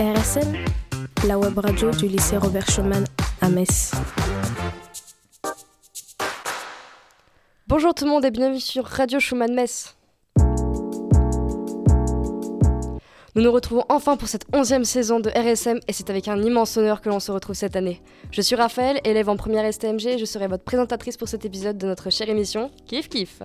RSM, la web radio du lycée Robert Schumann à Metz. Bonjour tout le monde et bienvenue sur Radio Schumann Metz. Nous nous retrouvons enfin pour cette onzième saison de RSM et c'est avec un immense honneur que l'on se retrouve cette année. Je suis Raphaël, élève en première STMG et je serai votre présentatrice pour cet épisode de notre chère émission Kif Kif.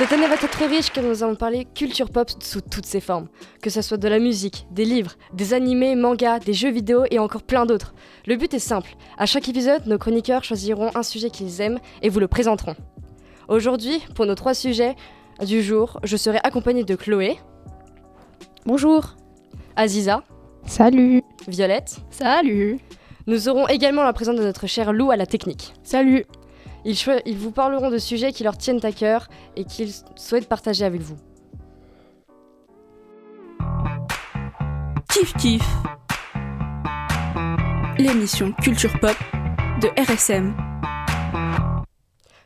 Cette année va être très riche car nous allons parler culture pop sous toutes ses formes. Que ce soit de la musique, des livres, des animés, mangas, des jeux vidéo et encore plein d'autres. Le but est simple. À chaque épisode, nos chroniqueurs choisiront un sujet qu'ils aiment et vous le présenteront. Aujourd'hui, pour nos trois sujets du jour, je serai accompagnée de Chloé. Bonjour. Aziza. Salut. Violette. Salut. Nous aurons également la présence de notre cher Lou à la technique. Salut. Ils, ils, vous parleront de sujets qui leur tiennent à cœur et qu'ils souhaitent partager avec vous. Kiff Kiff L'émission Culture Pop de RSM.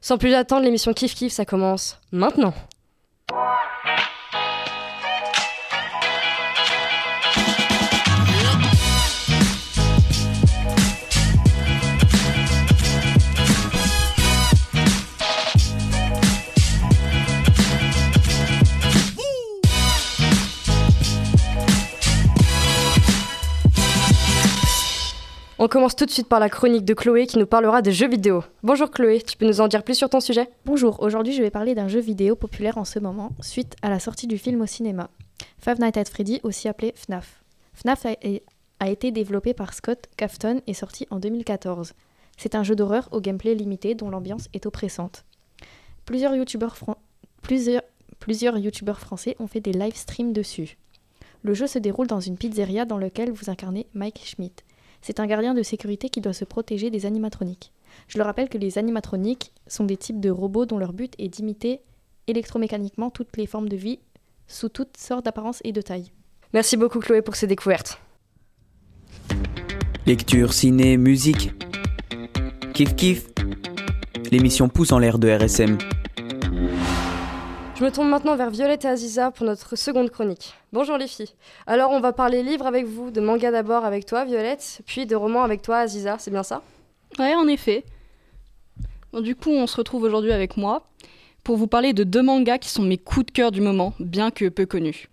Sans plus attendre, l'émission Kiff Kiff, ça commence maintenant. On commence tout de suite par la chronique de Chloé qui nous parlera des jeux vidéo. Bonjour Chloé, tu peux nous en dire plus sur ton sujet? Bonjour, aujourd'hui je vais parler d'un jeu vidéo populaire en ce moment, suite à la sortie du film au cinéma. Five Nights at Freddy, aussi appelé FNAF. FNAF a, été développé par Scott Cafton et sorti en 2014. C'est un jeu d'horreur au gameplay limité dont l'ambiance est oppressante. Plusieurs youtubeurs, français ont fait des live streams dessus. Le jeu se déroule dans une pizzeria dans laquelle vous incarnez Mike Schmidt. C'est un gardien de sécurité qui doit se protéger des animatroniques. Je le rappelle que les animatroniques sont des types de robots dont leur but est d'imiter électromécaniquement toutes les formes de vie sous toutes sortes d'apparences et de tailles. Merci beaucoup Chloé pour ces découvertes. Lecture, ciné, musique. Kiff kiff. L'émission pousse en l'air de RSM. Je me tourne maintenant vers Violette et Aziza pour notre seconde chronique. Bonjour les filles. Alors on va parler livres avec vous, de manga d'abord avec toi Violette, puis de romans avec toi Aziza, c'est bien ça? Ouais, en effet. Du coup, on se retrouve aujourd'hui avec moi pour vous parler de deux mangas qui sont mes coups de cœur du moment, bien que peu connus.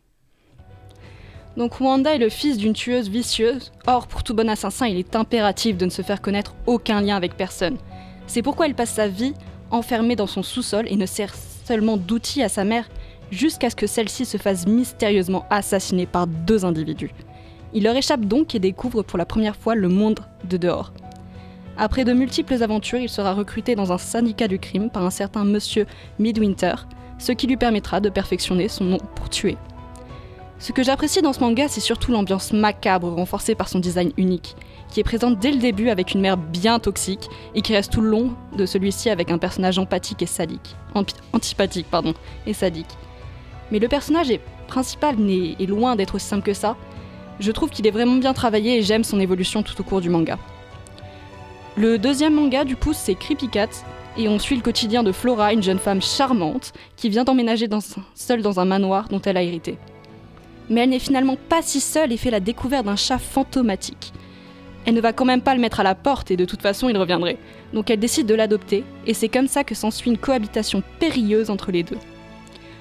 Donc Wanda est le fils d'une tueuse vicieuse, or pour tout bon assassin, il est impératif de ne se faire connaître aucun lien avec personne. C'est pourquoi elle passe sa vie enfermée dans son sous-sol et ne sert seulement d'outil à sa mère jusqu'à ce que celle-ci se fasse mystérieusement assassiner par deux individus. Il leur échappe donc et découvre pour la première fois le monde de dehors. Après de multiples aventures, il sera recruté dans un syndicat du crime par un certain monsieur Midwinter, ce qui lui permettra de perfectionner son nom pour tuer. Ce que j'apprécie dans ce manga, c'est surtout l'ambiance macabre renforcée par son design unique, qui est présente dès le début avec une mère bien toxique et qui reste tout le long de celui-ci avec un personnage empathique et sadique. antipathique, pardon, et sadique. Mais le personnage principal est loin d'être aussi simple que ça. Je trouve qu'il est vraiment bien travaillé et j'aime son évolution tout au cours du manga. Le deuxième manga, du coup, c'est Creepy Cat, et on suit le quotidien de Flora, une jeune femme charmante qui vient d'emménager seule dans un manoir dont elle a hérité. Mais elle n'est finalement pas si seule et fait la découverte d'un chat fantomatique. Elle ne va quand même pas le mettre à la porte et de toute façon il reviendrait. Donc elle décide de l'adopter et c'est comme ça que s'ensuit une cohabitation périlleuse entre les deux.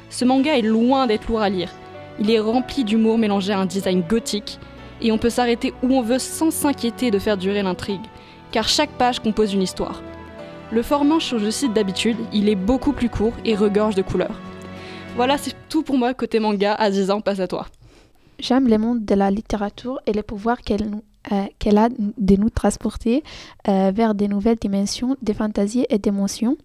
Ce manga est loin d'être lourd à lire. Il est rempli d'humour mélangé à un design gothique et on peut s'arrêter où on veut sans s'inquiéter de faire durer l'intrigue, car chaque page compose une histoire. Le format change de d'habitude, il est beaucoup plus court et regorge de couleurs. Voilà, c'est tout pour moi côté manga. Aziza, on passe à toi. J'aime les mondes de la littérature et les pouvoirs qu'elle nous euh, qu'elle a de nous transporter euh, vers des nouvelles dimensions, des fantasies et d'émotions.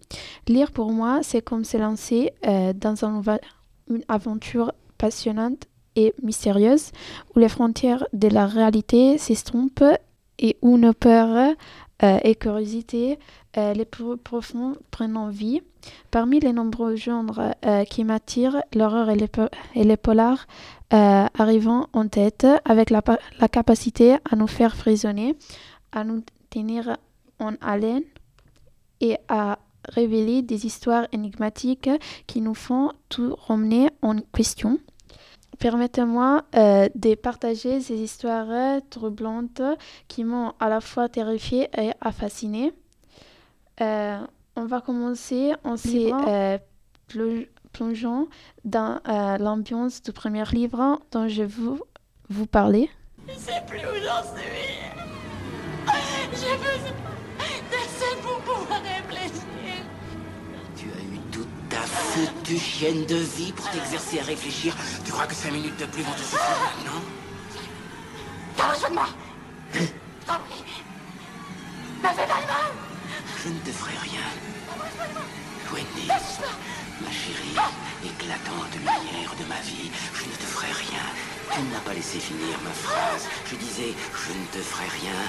Lire pour moi, c'est comme se lancer euh, dans une aventure passionnante et mystérieuse où les frontières de la réalité s'estompent et où nos peurs et curiosités les plus profondes prennent vie. Parmi les nombreux genres qui m'attirent, l'horreur et les, et les polars euh, arrivant en tête avec la, la, capacité à nous faire frissonner, à nous tenir en haleine et à révéler des histoires énigmatiques qui nous font tout remener en question. Permettez-moi euh, de partager ces histoires troublantes qui m'ont à la fois terrifiée et fascinée. Euh, on va commencer en se euh, plongeant dans euh, l'ambiance du premier livre dont je veux vous parler. Je sais plus où j'en suis. Besoin foutue chienne de vie pour t'exercer à réfléchir. Tu crois que cinq minutes de plus vont te suffire maintenant? T'as besoin de moi T'en prie. Me fais pas de mal Je ne te ferai rien. Wendy, ma chérie, éclatante lumière de ma vie, je ne te ferai rien. Tu ne m'as pas laissé finir ma phrase. Je disais, je ne te ferai rien.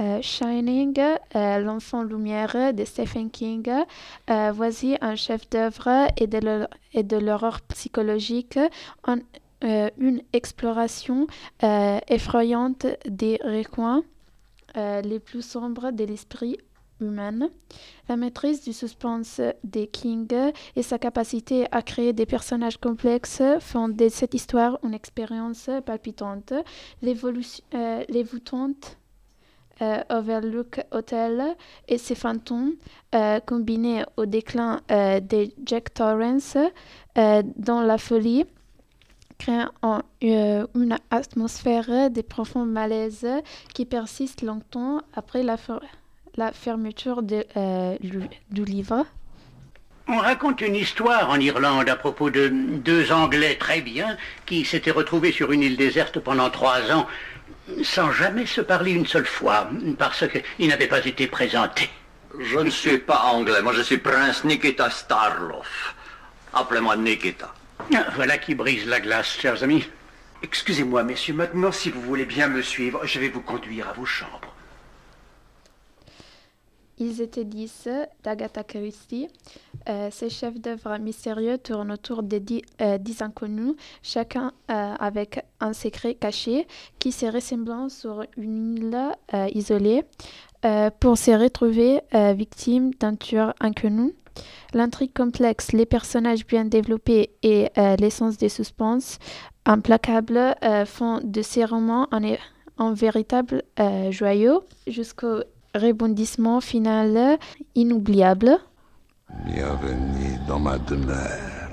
Euh, Shining, euh, L'enfant lumière de Stephen King. Euh, voici un chef-d'œuvre et de l'horreur psychologique, une exploration effrayante des recoins les plus sombres de l'esprit humain. La maîtrise du suspense de King et sa capacité à créer des personnages complexes font de cette histoire une expérience palpitante. L'évolution, euh, Overlook Hotel et ses fantômes, euh, combinés au déclin euh, de Jack Torrance dans la folie, créent un- une atmosphère de profond malaise qui persiste longtemps après la, fer- la fermeture du livre. On raconte une histoire en Irlande à propos de deux Anglais très bien qui s'étaient retrouvés sur une île déserte pendant trois ans sans jamais se parler une seule fois parce qu'ils n'avaient pas été présentés. Je ne suis pas anglais, moi je suis prince Nikita Starloff. Appelez-moi Nikita. Ah, Voilà qui brise la glace, chers amis. Excusez-moi, messieurs, maintenant, si vous voulez bien me suivre, je vais vous conduire à vos chambres. Ils étaient dix d'Agatha Christie. Euh, ces chefs-d'œuvre mystérieux tournent autour des dix, euh, dix inconnus, chacun euh, avec un secret caché qui se ressemblant sur une île euh, isolée euh, pour se retrouver victimes d'un tueur inconnu. L'intrigue complexe, les personnages bien développés et l'essence des suspens implacables font de ces romans un, un véritable joyau jusqu'au rebondissement final inoubliable. Bienvenue dans ma demeure.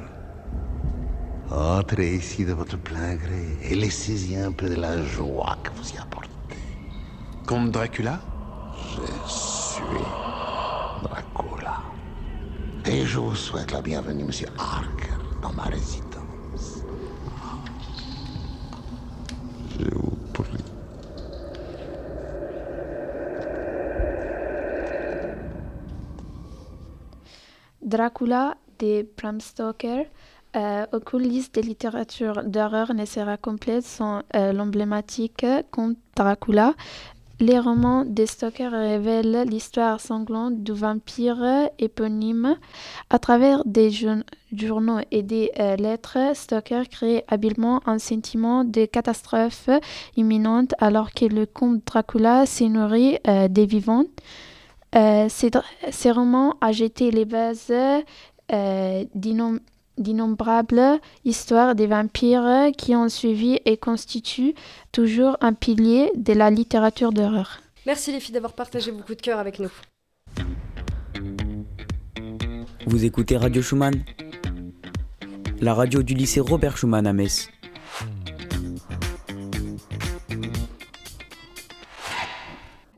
Entrez ici de votre plein gré et laissez-y un peu de la joie que vous y apportez. Comte Dracula? Je suis Dracula. Et je vous souhaite la bienvenue, monsieur Harker, dans ma résidence. Je vous prie. Dracula de Bram Stoker. Euh, aux coulisses de littérature d'horreur ne sera complète sans euh, l'emblématique conte Dracula. Les romans de Stoker révèlent l'histoire sanglante du vampire éponyme. À travers des jour- journaux et des euh, lettres, Stoker crée habilement un sentiment de catastrophe imminente alors que le comte Dracula s'est nourri euh, des vivants. Ces, romans a jeté les bases euh, d'innom- d'innombrables histoires des vampires qui ont suivi et constituent toujours un pilier de la littérature d'horreur. Merci les filles d'avoir partagé vos coups de cœur avec nous. Vous écoutez Radio Schumann? La radio du lycée Robert Schumann à Metz.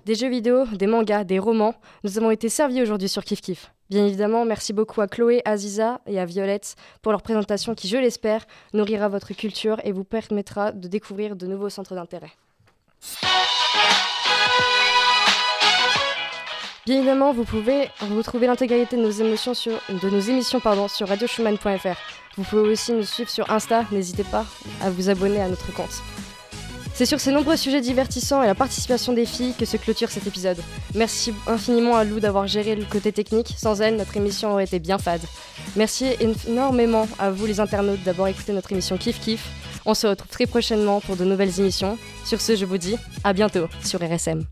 Des jeux vidéo, des mangas, des romans, nous avons été servis aujourd'hui sur Kif Kif. Bien évidemment, merci beaucoup à Chloé, Aziza et à Violette pour leur présentation qui, je l'espère, nourrira votre culture et vous permettra de découvrir de nouveaux centres d'intérêt. Bien évidemment, vous pouvez retrouver l'intégralité de nos émotions sur, nos émissions sur radioschumann.fr. Vous pouvez aussi nous suivre sur Insta, n'hésitez pas à vous abonner à notre compte. C'est sur ces nombreux sujets divertissants et la participation des filles que se clôture cet épisode. Merci infiniment à Lou d'avoir géré le côté technique. Sans elle, notre émission aurait été bien fade. Merci énormément à vous les internautes d'avoir écouté notre émission Kif Kif. On se retrouve très prochainement pour de nouvelles émissions. Sur ce, je vous dis à bientôt sur RSM.